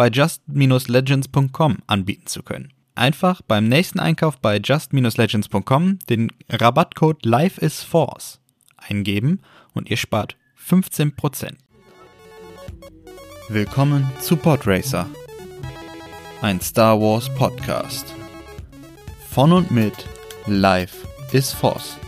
bei just-legends.com anbieten zu können. Einfach beim nächsten Einkauf bei just-legends.com den Rabattcode LifeIsForce eingeben und ihr spart 15%. Willkommen zu Podracer, ein Star Wars Podcast. Von und mit Life is Force.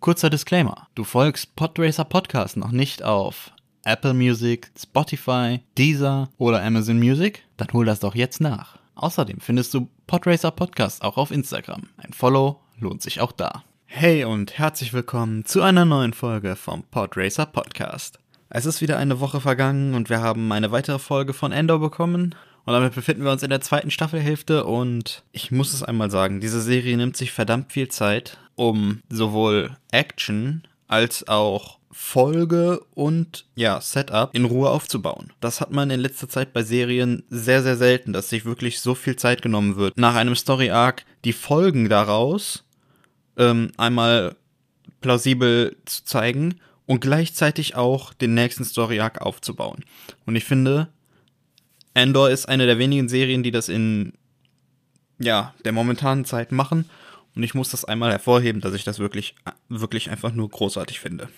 Kurzer Disclaimer: Du folgst Podracer Podcast noch nicht auf Apple Music, Spotify, Deezer oder Amazon Music? Dann hol das doch jetzt nach. Außerdem findest du Podracer Podcast auch auf Instagram. Ein Follow lohnt sich auch da. Hey und herzlich willkommen zu einer neuen Folge vom Podracer Podcast. Es ist wieder eine Woche vergangen und wir haben eine weitere Folge von Endor bekommen. Und damit befinden wir uns in der zweiten Staffelhälfte und ich muss es einmal sagen, diese Serie nimmt sich verdammt viel Zeit, um sowohl Action als auch Folge und ja, Setup in Ruhe aufzubauen. Das hat man in letzter Zeit bei Serien sehr, sehr selten, dass sich wirklich so viel Zeit genommen wird. Nach einem Story Arc die Folgen daraus ähm, einmal plausibel zu zeigen und gleichzeitig auch den nächsten Story Arc aufzubauen. Und ich finde, Endor ist eine der wenigen Serien, die das in ja, der momentanen Zeit machen. Und ich muss das einmal hervorheben, dass ich das wirklich, wirklich einfach nur großartig finde.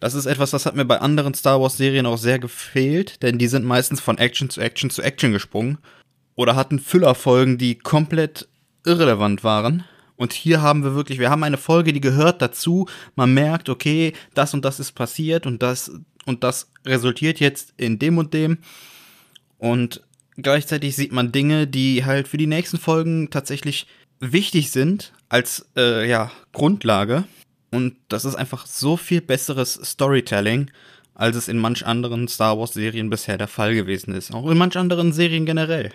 Das ist etwas, das hat mir bei anderen Star Wars Serien auch sehr gefehlt, denn die sind meistens von Action zu Action zu Action gesprungen oder hatten Füllerfolgen, die komplett irrelevant waren. Und hier haben wir wirklich, wir haben eine Folge, die gehört dazu. Man merkt, okay, das und das ist passiert und das und das resultiert jetzt in dem und dem. Und gleichzeitig sieht man Dinge, die halt für die nächsten Folgen tatsächlich wichtig sind als äh, ja, Grundlage. Und das ist einfach so viel besseres Storytelling, als es in manch anderen Star Wars Serien bisher der Fall gewesen ist. Auch in manch anderen Serien generell.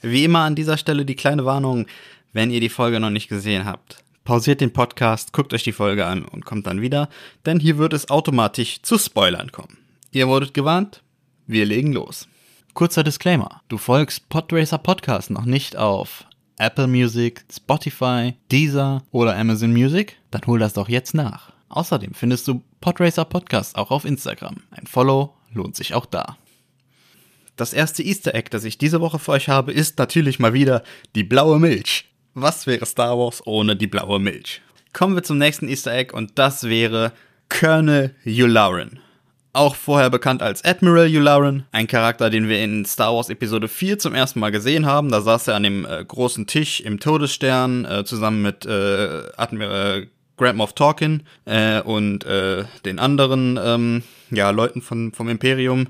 Wie immer an dieser Stelle die kleine Warnung, wenn ihr die Folge noch nicht gesehen habt. Pausiert den Podcast, guckt euch die Folge an und kommt dann wieder, denn hier wird es automatisch zu Spoilern kommen. Ihr wurdet gewarnt, wir legen los. Kurzer Disclaimer, du folgst Podracer Podcast noch nicht auf Apple Music, Spotify, Deezer oder Amazon Music? Dann hol das doch jetzt nach. Außerdem findest du Podracer Podcast auch auf Instagram. Ein Follow lohnt sich auch da. Das erste Easter Egg, das ich diese Woche für euch habe, ist natürlich mal wieder die blaue Milch. Was wäre Star Wars ohne die blaue Milch? Kommen wir zum nächsten Easter Egg und das wäre Colonel Yularen. Auch vorher bekannt als Admiral Yularen, ein Charakter, den wir in Star Wars Episode 4 zum ersten Mal gesehen haben. Da saß er an dem äh, großen Tisch im Todesstern äh, zusammen mit äh, Admiral Grand Moff Tarkin äh, und äh, den anderen ähm, ja, Leuten von, vom Imperium,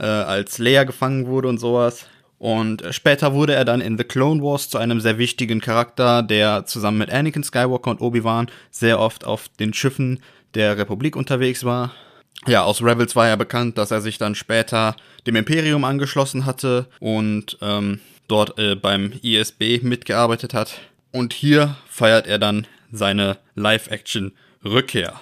äh, als Leia gefangen wurde und sowas. Und später wurde er dann in The Clone Wars zu einem sehr wichtigen Charakter, der zusammen mit Anakin Skywalker und Obi-Wan sehr oft auf den Schiffen der Republik unterwegs war. Ja, aus Rebels war ja bekannt, dass er sich dann später dem Imperium angeschlossen hatte und ähm, dort äh, beim ISB mitgearbeitet hat. Und hier feiert er dann seine Live-Action-Rückkehr.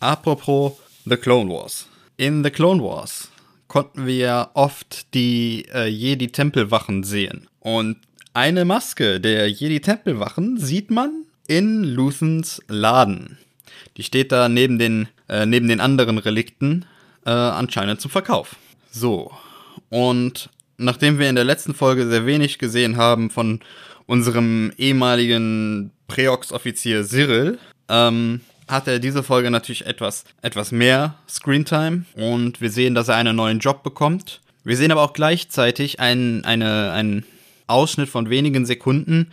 Apropos The Clone Wars. In The Clone Wars konnten wir oft die äh, Jedi-Tempelwachen sehen. Und eine Maske der Jedi-Tempelwachen sieht man in Luthens Laden. Die steht da neben den, äh, neben den anderen Relikten äh, anscheinend zum Verkauf. So. Und nachdem wir in der letzten Folge sehr wenig gesehen haben von unserem ehemaligen Preox-Offizier Cyril, ähm, hat er diese Folge natürlich etwas, etwas mehr Screentime und wir sehen, dass er einen neuen Job bekommt. Wir sehen aber auch gleichzeitig einen, eine, einen Ausschnitt von wenigen Sekunden,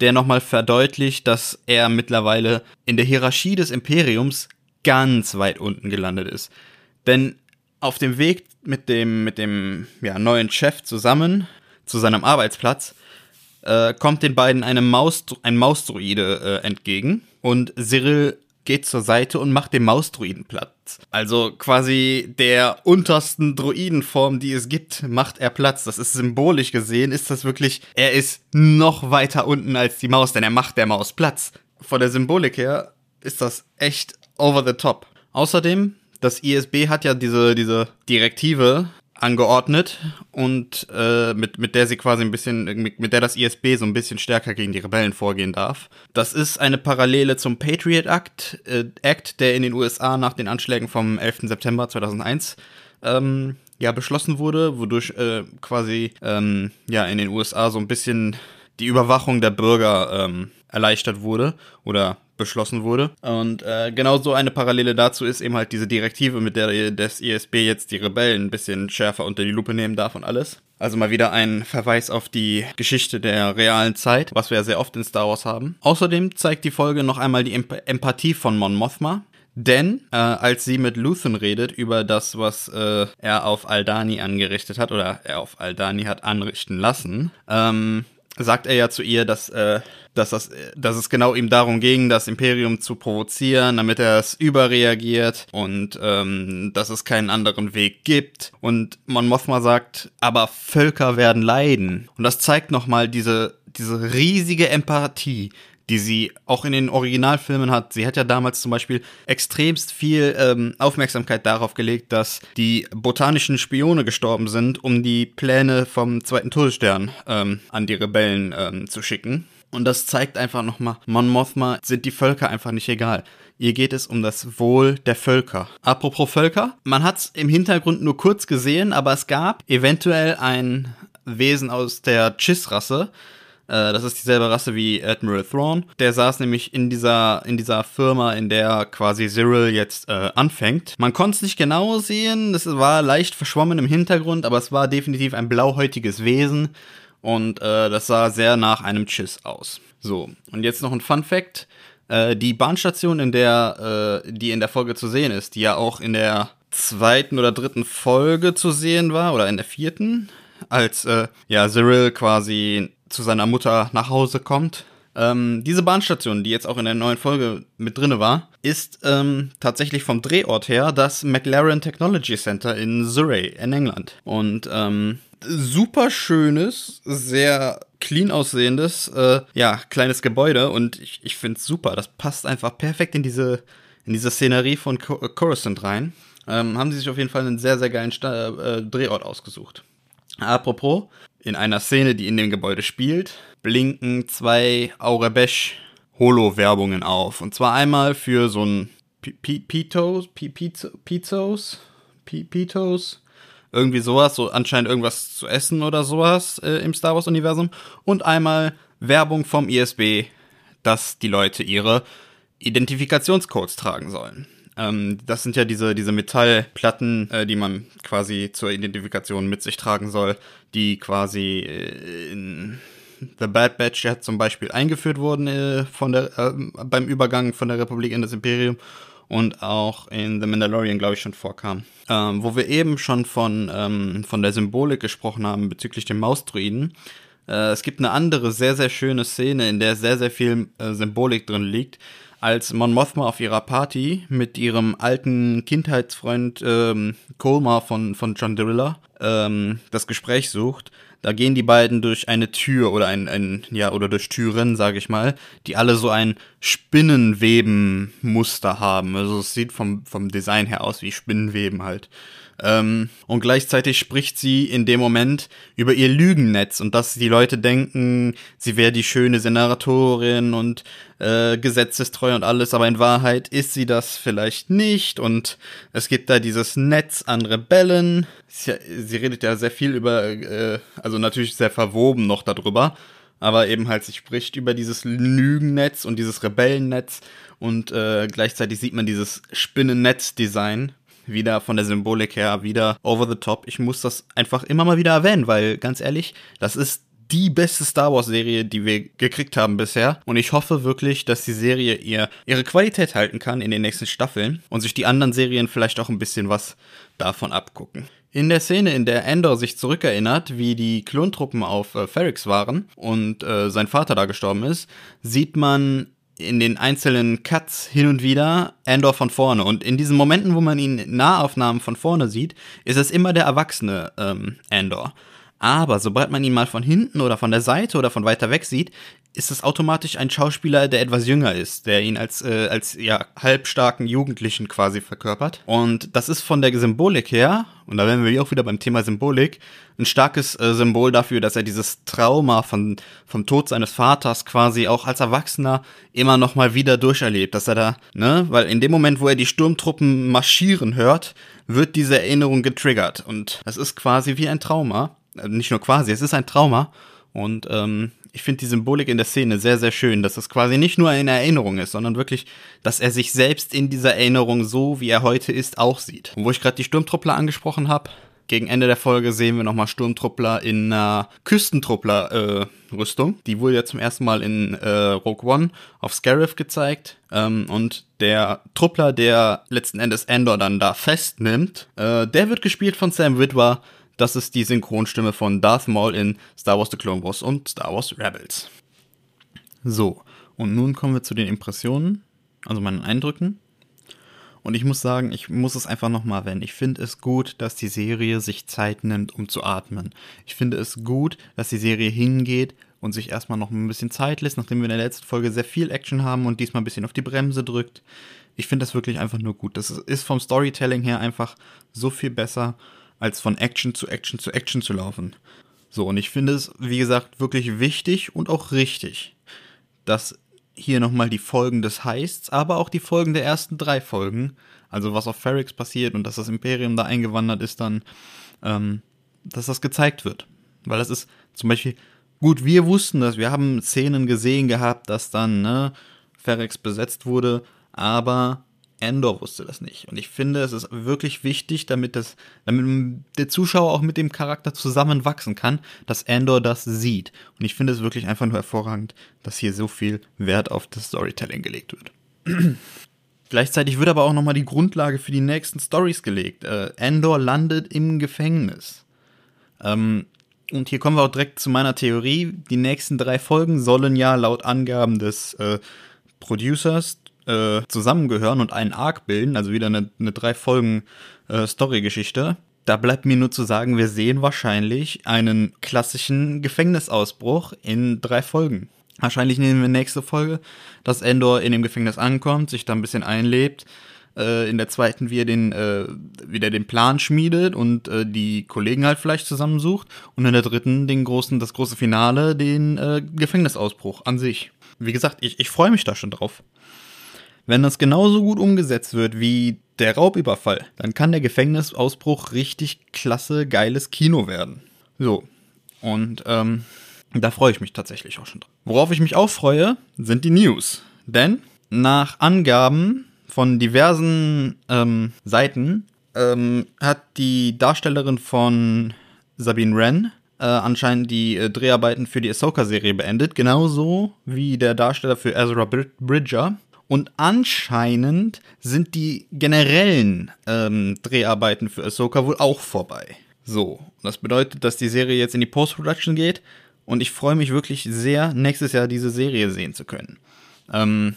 der nochmal verdeutlicht, dass er mittlerweile in der Hierarchie des Imperiums ganz weit unten gelandet ist. Denn auf dem Weg mit dem, mit dem ja, neuen Chef zusammen zu seinem Arbeitsplatz äh, kommt den beiden eine Maus, ein Mausdruide äh, entgegen und Cyril geht zur Seite und macht dem Mausdruiden Platz. Also quasi der untersten Druidenform, die es gibt, macht er Platz. Das ist symbolisch gesehen, ist das wirklich, er ist noch weiter unten als die Maus, denn er macht der Maus Platz. Von der Symbolik her ist das echt over the top. Außerdem, das ISB hat ja diese, diese Direktive, angeordnet und äh, mit, mit der sie quasi ein bisschen, mit, mit der das ISB so ein bisschen stärker gegen die Rebellen vorgehen darf. Das ist eine Parallele zum Patriot Act, äh, Act, der in den USA nach den Anschlägen vom 11. September 2001 ähm, ja beschlossen wurde, wodurch äh, quasi ähm, ja in den USA so ein bisschen die Überwachung der Bürger ähm, erleichtert wurde oder beschlossen wurde. Und äh, genau so eine Parallele dazu ist eben halt diese Direktive, mit der das ISB jetzt die Rebellen ein bisschen schärfer unter die Lupe nehmen darf und alles. Also mal wieder ein Verweis auf die Geschichte der realen Zeit, was wir ja sehr oft in Star Wars haben. Außerdem zeigt die Folge noch einmal die Emp Empathie von Mon Mothma, denn äh, als sie mit Luthen redet über das, was äh, er auf Aldani angerichtet hat oder er auf Aldani hat anrichten lassen, ähm, sagt er ja zu ihr, dass, äh, dass, das, dass es genau ihm darum ging, das Imperium zu provozieren, damit er es überreagiert und ähm, dass es keinen anderen Weg gibt. Und Mon Mothma sagt, aber Völker werden leiden. Und das zeigt nochmal diese, diese riesige Empathie, die sie auch in den Originalfilmen hat. Sie hat ja damals zum Beispiel extremst viel ähm, Aufmerksamkeit darauf gelegt, dass die botanischen Spione gestorben sind, um die Pläne vom zweiten Todesstern ähm, an die Rebellen ähm, zu schicken. Und das zeigt einfach nochmal, Mon Mothma sind die Völker einfach nicht egal. Ihr geht es um das Wohl der Völker. Apropos Völker, man hat es im Hintergrund nur kurz gesehen, aber es gab eventuell ein Wesen aus der Chiss-Rasse, äh, das ist dieselbe Rasse wie Admiral Thrawn. Der saß nämlich in dieser, in dieser Firma, in der quasi Cyril jetzt äh, anfängt. Man konnte es nicht genau sehen, es war leicht verschwommen im Hintergrund, aber es war definitiv ein blauhäutiges Wesen und äh, das sah sehr nach einem Chiss aus. So, und jetzt noch ein Fun Fact. Äh, die Bahnstation, in der, äh, die in der Folge zu sehen ist, die ja auch in der zweiten oder dritten Folge zu sehen war, oder in der vierten, als äh, ja Cyril quasi zu seiner Mutter nach Hause kommt. Ähm, diese Bahnstation, die jetzt auch in der neuen Folge mit drinne war, ist ähm, tatsächlich vom Drehort her das McLaren Technology Center in Surrey in England. Und ähm, super schönes, sehr clean aussehendes, äh, ja, kleines Gebäude und ich, ich finde es super. Das passt einfach perfekt in diese, in diese Szenerie von Coruscant rein. Ähm, haben sie sich auf jeden Fall einen sehr, sehr geilen Sta äh, Drehort ausgesucht. Apropos, in einer Szene, die in dem Gebäude spielt, blinken zwei Aurebesh Holo-Werbungen auf. Und zwar einmal für so ein Pitos, Pitos, Pitos, irgendwie sowas, so anscheinend irgendwas zu essen oder sowas äh, im Star Wars-Universum. Und einmal Werbung vom ISB, dass die Leute ihre Identifikationscodes tragen sollen. Ähm, das sind ja diese, diese Metallplatten, äh, die man quasi zur Identifikation mit sich tragen soll, die quasi äh, in The Bad Batch ja zum Beispiel eingeführt wurden äh, von der, äh, beim Übergang von der Republik in das Imperium und auch in The Mandalorian, glaube ich, schon vorkam. Ähm, wo wir eben schon von, ähm, von der Symbolik gesprochen haben bezüglich dem Mausdruiden. Äh, es gibt eine andere sehr, sehr schöne Szene, in der sehr, sehr viel Symbolik drin liegt als Mon Mothma auf ihrer Party mit ihrem alten Kindheitsfreund ähm, Colmar von, von John Driller ähm, das Gespräch sucht. Da gehen die beiden durch eine Tür oder ein, ein ja, oder durch Türen, sage ich mal, die alle so ein Spinnenweben-Muster haben. Also es sieht vom, vom Design her aus wie Spinnenweben halt. Ähm, und gleichzeitig spricht sie in dem Moment über ihr Lügennetz und dass die Leute denken, sie wäre die schöne Senatorin und äh, gesetzestreu und alles, aber in Wahrheit ist sie das vielleicht nicht und es gibt da dieses Netz an Rebellen. Sie, sie redet ja sehr viel über, äh, also natürlich sehr verwoben noch darüber, aber eben halt, sie spricht über dieses Lügennetz und dieses Rebellennetz und äh, gleichzeitig sieht man dieses Spinnennetz-Design wieder von der Symbolik her, wieder over the top. Ich muss das einfach immer mal wieder erwähnen, weil ganz ehrlich, das ist die beste Star Wars Serie, die wir gekriegt haben bisher. Und ich hoffe wirklich, dass die Serie ihr, ihre Qualität halten kann in den nächsten Staffeln und sich die anderen Serien vielleicht auch ein bisschen was davon abgucken. In der Szene, in der Endor sich zurückerinnert, wie die Klontruppen auf äh, Ferrix waren und äh, sein Vater da gestorben ist, sieht man in den einzelnen Cuts hin und wieder Andor von vorne. Und in diesen Momenten, wo man ihn in Nahaufnahmen von vorne sieht, ist es immer der erwachsene ähm, Andor. Aber sobald man ihn mal von hinten oder von der Seite oder von weiter weg sieht, ist es automatisch ein Schauspieler, der etwas jünger ist, der ihn als, äh, als ja, halbstarken Jugendlichen quasi verkörpert. Und das ist von der Symbolik her, und da wären wir auch wieder beim Thema Symbolik, ein starkes äh, Symbol dafür, dass er dieses Trauma von, vom Tod seines Vaters quasi auch als Erwachsener immer noch mal wieder durcherlebt, dass er da, ne, weil in dem Moment, wo er die Sturmtruppen marschieren hört, wird diese Erinnerung getriggert. Und das ist quasi wie ein Trauma, äh, nicht nur quasi, es ist ein Trauma. Und ähm, ich finde die Symbolik in der Szene sehr, sehr schön, dass es quasi nicht nur eine Erinnerung ist, sondern wirklich, dass er sich selbst in dieser Erinnerung so, wie er heute ist, auch sieht. Und wo ich gerade die Sturmtruppler angesprochen habe, gegen Ende der Folge sehen wir nochmal Sturmtruppler in einer Küstentruppler-Rüstung. Äh, die wurde ja zum ersten Mal in äh, Rogue One auf Scarif gezeigt. Ähm, und der Truppler, der letzten Endes Endor dann da festnimmt, äh, der wird gespielt von Sam Witwer, das ist die Synchronstimme von Darth Maul in Star Wars The Clone Wars und Star Wars Rebels. So, und nun kommen wir zu den Impressionen, also meinen Eindrücken. Und ich muss sagen, ich muss es einfach nochmal erwähnen. Ich finde es gut, dass die Serie sich Zeit nimmt, um zu atmen. Ich finde es gut, dass die Serie hingeht und sich erstmal noch ein bisschen Zeit lässt, nachdem wir in der letzten Folge sehr viel Action haben und diesmal ein bisschen auf die Bremse drückt. Ich finde das wirklich einfach nur gut. Das ist vom Storytelling her einfach so viel besser als von Action zu Action zu Action zu laufen. So, und ich finde es, wie gesagt, wirklich wichtig und auch richtig, dass hier nochmal die Folgen des Heists, aber auch die Folgen der ersten drei Folgen, also was auf Ferrix passiert und dass das Imperium da eingewandert ist, dann, ähm, dass das gezeigt wird. Weil das ist zum Beispiel, gut, wir wussten das, wir haben Szenen gesehen gehabt, dass dann, ne, Ferrix besetzt wurde, aber Endor wusste das nicht. Und ich finde, es ist wirklich wichtig, damit, das, damit der Zuschauer auch mit dem Charakter zusammenwachsen kann, dass Endor das sieht. Und ich finde es wirklich einfach nur hervorragend, dass hier so viel Wert auf das Storytelling gelegt wird. Gleichzeitig wird aber auch nochmal die Grundlage für die nächsten Stories gelegt. Äh, Endor landet im Gefängnis. Ähm, und hier kommen wir auch direkt zu meiner Theorie. Die nächsten drei Folgen sollen ja laut Angaben des äh, Producers äh, zusammengehören und einen Arc bilden, also wieder eine, eine drei Folgen äh, Story-Geschichte. Da bleibt mir nur zu sagen, wir sehen wahrscheinlich einen klassischen Gefängnisausbruch in drei Folgen. Wahrscheinlich nehmen wir nächste Folge, dass Endor in dem Gefängnis ankommt, sich da ein bisschen einlebt. Äh, in der zweiten, wie er den, äh, wieder den Plan schmiedet und äh, die Kollegen halt vielleicht zusammensucht. Und in der dritten den großen, das große Finale, den äh, Gefängnisausbruch an sich. Wie gesagt, ich, ich freue mich da schon drauf. Wenn das genauso gut umgesetzt wird wie der Raubüberfall, dann kann der Gefängnisausbruch richtig klasse, geiles Kino werden. So. Und ähm, da freue ich mich tatsächlich auch schon drauf. Worauf ich mich auch freue, sind die News. Denn nach Angaben von diversen ähm, Seiten ähm, hat die Darstellerin von Sabine Wren äh, anscheinend die äh, Dreharbeiten für die Ahsoka-Serie beendet, genauso wie der Darsteller für Ezra Bridger. Und anscheinend sind die generellen ähm, Dreharbeiten für Ahsoka wohl auch vorbei. So, das bedeutet, dass die Serie jetzt in die Post-Production geht und ich freue mich wirklich sehr, nächstes Jahr diese Serie sehen zu können. Ähm,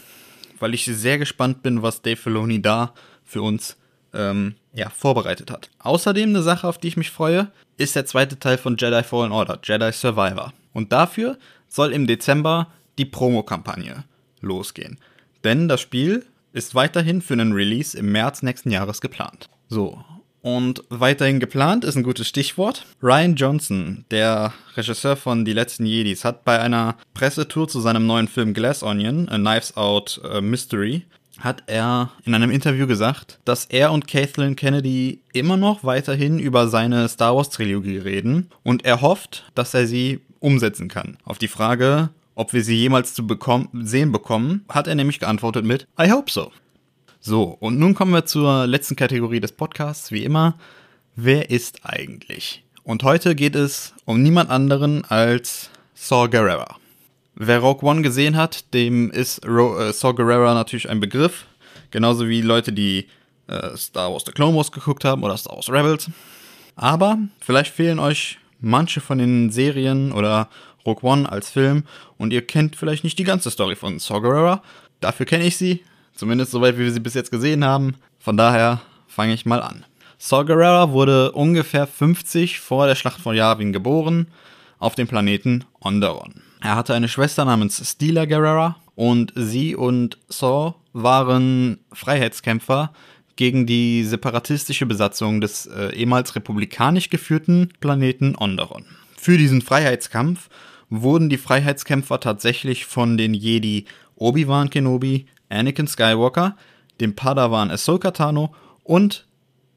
weil ich sehr gespannt bin, was Dave Filoni da für uns ähm, ja, vorbereitet hat. Außerdem eine Sache, auf die ich mich freue, ist der zweite Teil von Jedi Fallen Order, Jedi Survivor. Und dafür soll im Dezember die Promo-Kampagne losgehen. Denn das Spiel ist weiterhin für einen Release im März nächsten Jahres geplant. So. Und weiterhin geplant ist ein gutes Stichwort. Ryan Johnson, der Regisseur von Die letzten Jedis, hat bei einer Pressetour zu seinem neuen Film Glass Onion, A Knives Out uh, Mystery, hat er in einem Interview gesagt, dass er und Kathleen Kennedy immer noch weiterhin über seine Star Wars Trilogie reden und er hofft, dass er sie umsetzen kann. Auf die Frage, ob wir sie jemals zu bekommen, sehen bekommen, hat er nämlich geantwortet mit I hope so. So, und nun kommen wir zur letzten Kategorie des Podcasts, wie immer. Wer ist eigentlich? Und heute geht es um niemand anderen als Saw Gerrera. Wer Rogue One gesehen hat, dem ist Ro äh, Saw Gerrera natürlich ein Begriff. Genauso wie Leute, die äh, Star Wars The Clone Wars geguckt haben oder Star Wars Rebels. Aber vielleicht fehlen euch manche von den Serien oder Rogue One als Film und ihr kennt vielleicht nicht die ganze Story von Saw Gerrera, Dafür kenne ich sie, zumindest soweit wie wir sie bis jetzt gesehen haben. Von daher fange ich mal an. Saw Gerrera wurde ungefähr 50 vor der Schlacht von Yavin geboren auf dem Planeten Onderon. Er hatte eine Schwester namens Stila Gerrera und sie und Saw waren Freiheitskämpfer gegen die separatistische Besatzung des äh, ehemals republikanisch geführten Planeten Onderon. Für diesen Freiheitskampf wurden die Freiheitskämpfer tatsächlich von den Jedi Obi-Wan Kenobi, Anakin Skywalker, dem Padawan Ahsoka Tano und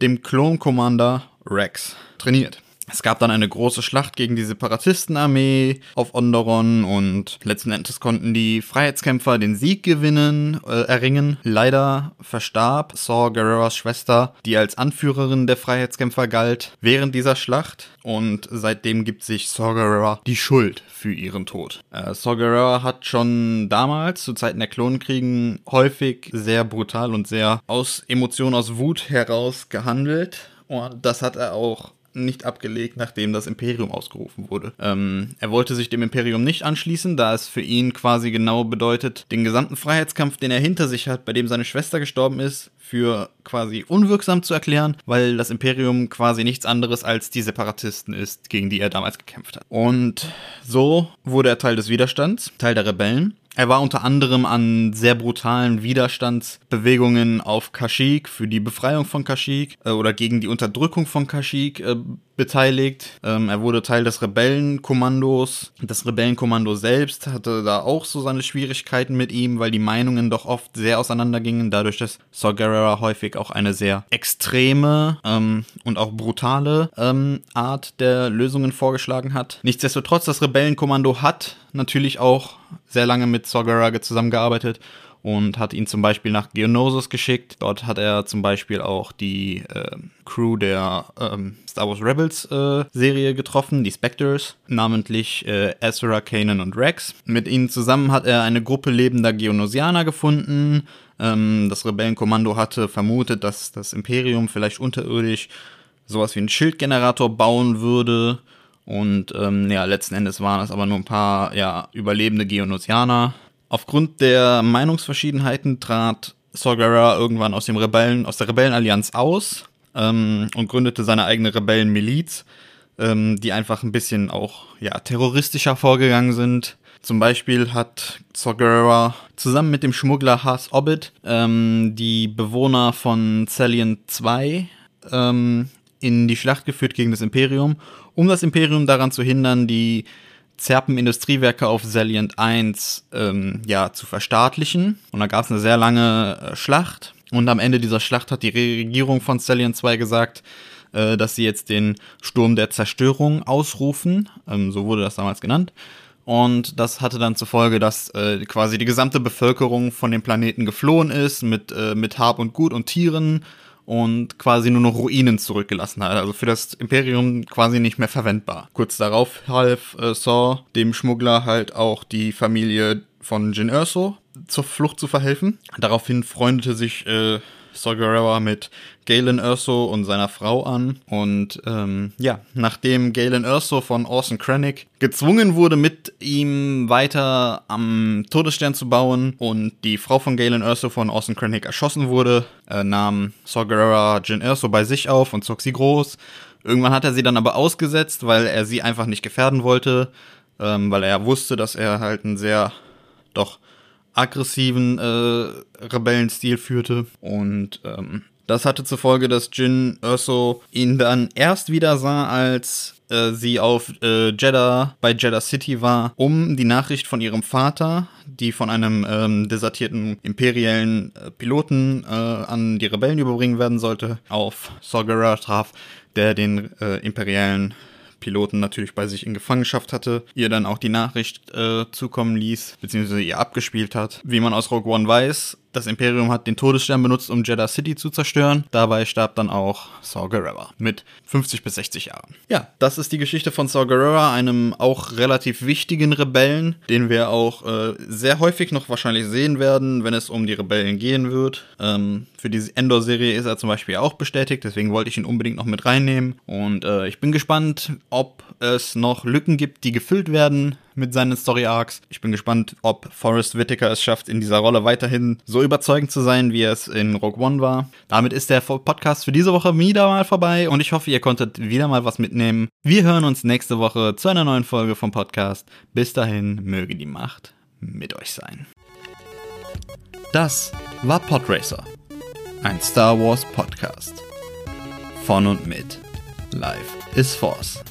dem Klon Commander Rex trainiert. Es gab dann eine große Schlacht gegen die Separatistenarmee auf Onderon und letzten Endes konnten die Freiheitskämpfer den Sieg gewinnen, äh, erringen. Leider verstarb Saw Gerreras Schwester, die als Anführerin der Freiheitskämpfer galt, während dieser Schlacht und seitdem gibt sich Saw Gerrera die Schuld für ihren Tod. Äh, Saw Gerrera hat schon damals, zu Zeiten der Klonkriegen, häufig sehr brutal und sehr aus Emotionen, aus Wut heraus gehandelt. Und das hat er auch nicht abgelegt, nachdem das Imperium ausgerufen wurde. Ähm, er wollte sich dem Imperium nicht anschließen, da es für ihn quasi genau bedeutet, den gesamten Freiheitskampf, den er hinter sich hat, bei dem seine Schwester gestorben ist, für quasi unwirksam zu erklären, weil das Imperium quasi nichts anderes als die Separatisten ist, gegen die er damals gekämpft hat. Und so wurde er Teil des Widerstands, Teil der Rebellen er war unter anderem an sehr brutalen Widerstandsbewegungen auf Kashyyyk für die Befreiung von Kashyyyk äh, oder gegen die Unterdrückung von Kashyyyk äh, beteiligt. Ähm, er wurde Teil des Rebellenkommandos. Das Rebellenkommando selbst hatte da auch so seine Schwierigkeiten mit ihm, weil die Meinungen doch oft sehr auseinandergingen, dadurch, dass Saw Gerrera häufig auch eine sehr extreme ähm, und auch brutale ähm, Art der Lösungen vorgeschlagen hat. Nichtsdestotrotz, das Rebellenkommando hat natürlich auch sehr lange mit Gerrera zusammengearbeitet und hat ihn zum Beispiel nach Geonosis geschickt. Dort hat er zum Beispiel auch die äh, Crew der ähm, Star Wars Rebels äh, Serie getroffen, die Spectres, namentlich äh, Ezra, Kanan und Rex. Mit ihnen zusammen hat er eine Gruppe lebender Geonosianer gefunden. Ähm, das Rebellenkommando hatte vermutet, dass das Imperium vielleicht unterirdisch sowas wie einen Schildgenerator bauen würde. Und ähm, ja, letzten Endes waren es aber nur ein paar ja, überlebende Geonosianer, Aufgrund der Meinungsverschiedenheiten trat Saw irgendwann aus dem Rebellen, aus der Rebellenallianz aus ähm, und gründete seine eigene Rebellenmiliz, ähm, die einfach ein bisschen auch ja, terroristischer vorgegangen sind. Zum Beispiel hat Saw zusammen mit dem Schmuggler Haas Obbit ähm, die Bewohner von Celian 2 ähm, in die Schlacht geführt gegen das Imperium, um das Imperium daran zu hindern, die Zerpen Industriewerke auf Salient 1 ähm, ja, zu verstaatlichen. Und da gab es eine sehr lange äh, Schlacht. Und am Ende dieser Schlacht hat die Regierung von Salient 2 gesagt, äh, dass sie jetzt den Sturm der Zerstörung ausrufen. Ähm, so wurde das damals genannt. Und das hatte dann zur Folge, dass äh, quasi die gesamte Bevölkerung von dem Planeten geflohen ist, mit, äh, mit Hab und Gut und Tieren und quasi nur noch Ruinen zurückgelassen hat. Also für das Imperium quasi nicht mehr verwendbar. Kurz darauf half äh, Saw dem Schmuggler halt auch die Familie von Jin Erso zur Flucht zu verhelfen. Daraufhin freundete sich äh, Saw mit Galen Erso und seiner Frau an. Und ähm, ja, nachdem Galen Erso von Orson Krennic gezwungen wurde, mit ihm weiter am Todesstern zu bauen und die Frau von Galen Erso von Orson Krennic erschossen wurde, äh, nahm Saw Gerrera Jin Erso bei sich auf und zog sie groß. Irgendwann hat er sie dann aber ausgesetzt, weil er sie einfach nicht gefährden wollte, ähm, weil er wusste, dass er halt ein sehr doch aggressiven äh, Rebellenstil führte. Und ähm, das hatte zur Folge, dass Jin Erso ihn dann erst wieder sah, als äh, sie auf äh, Jeddah bei Jeddah City war, um die Nachricht von ihrem Vater, die von einem ähm, desertierten imperiellen äh, Piloten äh, an die Rebellen überbringen werden sollte, auf Saw traf, der den äh, imperialen Piloten natürlich bei sich in Gefangenschaft hatte, ihr dann auch die Nachricht äh, zukommen ließ, beziehungsweise ihr abgespielt hat. Wie man aus Rogue One weiß, das Imperium hat den Todesstern benutzt, um Jeddah City zu zerstören. Dabei starb dann auch Saw Gerrera mit 50 bis 60 Jahren. Ja, das ist die Geschichte von Saw Gerrera, einem auch relativ wichtigen Rebellen, den wir auch äh, sehr häufig noch wahrscheinlich sehen werden, wenn es um die Rebellen gehen wird. Ähm, Für diese Endor-Serie ist er zum Beispiel auch bestätigt, deswegen wollte ich ihn unbedingt noch mit reinnehmen. Und äh, ich bin gespannt, ob es noch Lücken gibt, die gefüllt werden mit seinen Story Arcs. Ich bin gespannt, ob Forrest Whitaker es schafft, in dieser Rolle weiterhin so überzeugend zu sein, wie er es in Rogue One war. Damit ist der Podcast für diese Woche wieder mal vorbei und ich hoffe, ihr konntet wieder mal was mitnehmen. Wir hören uns nächste Woche zu einer neuen Folge vom Podcast. Bis dahin möge die Macht mit euch sein. Das war Podracer, ein Star Wars Podcast. Von und mit Life is Force.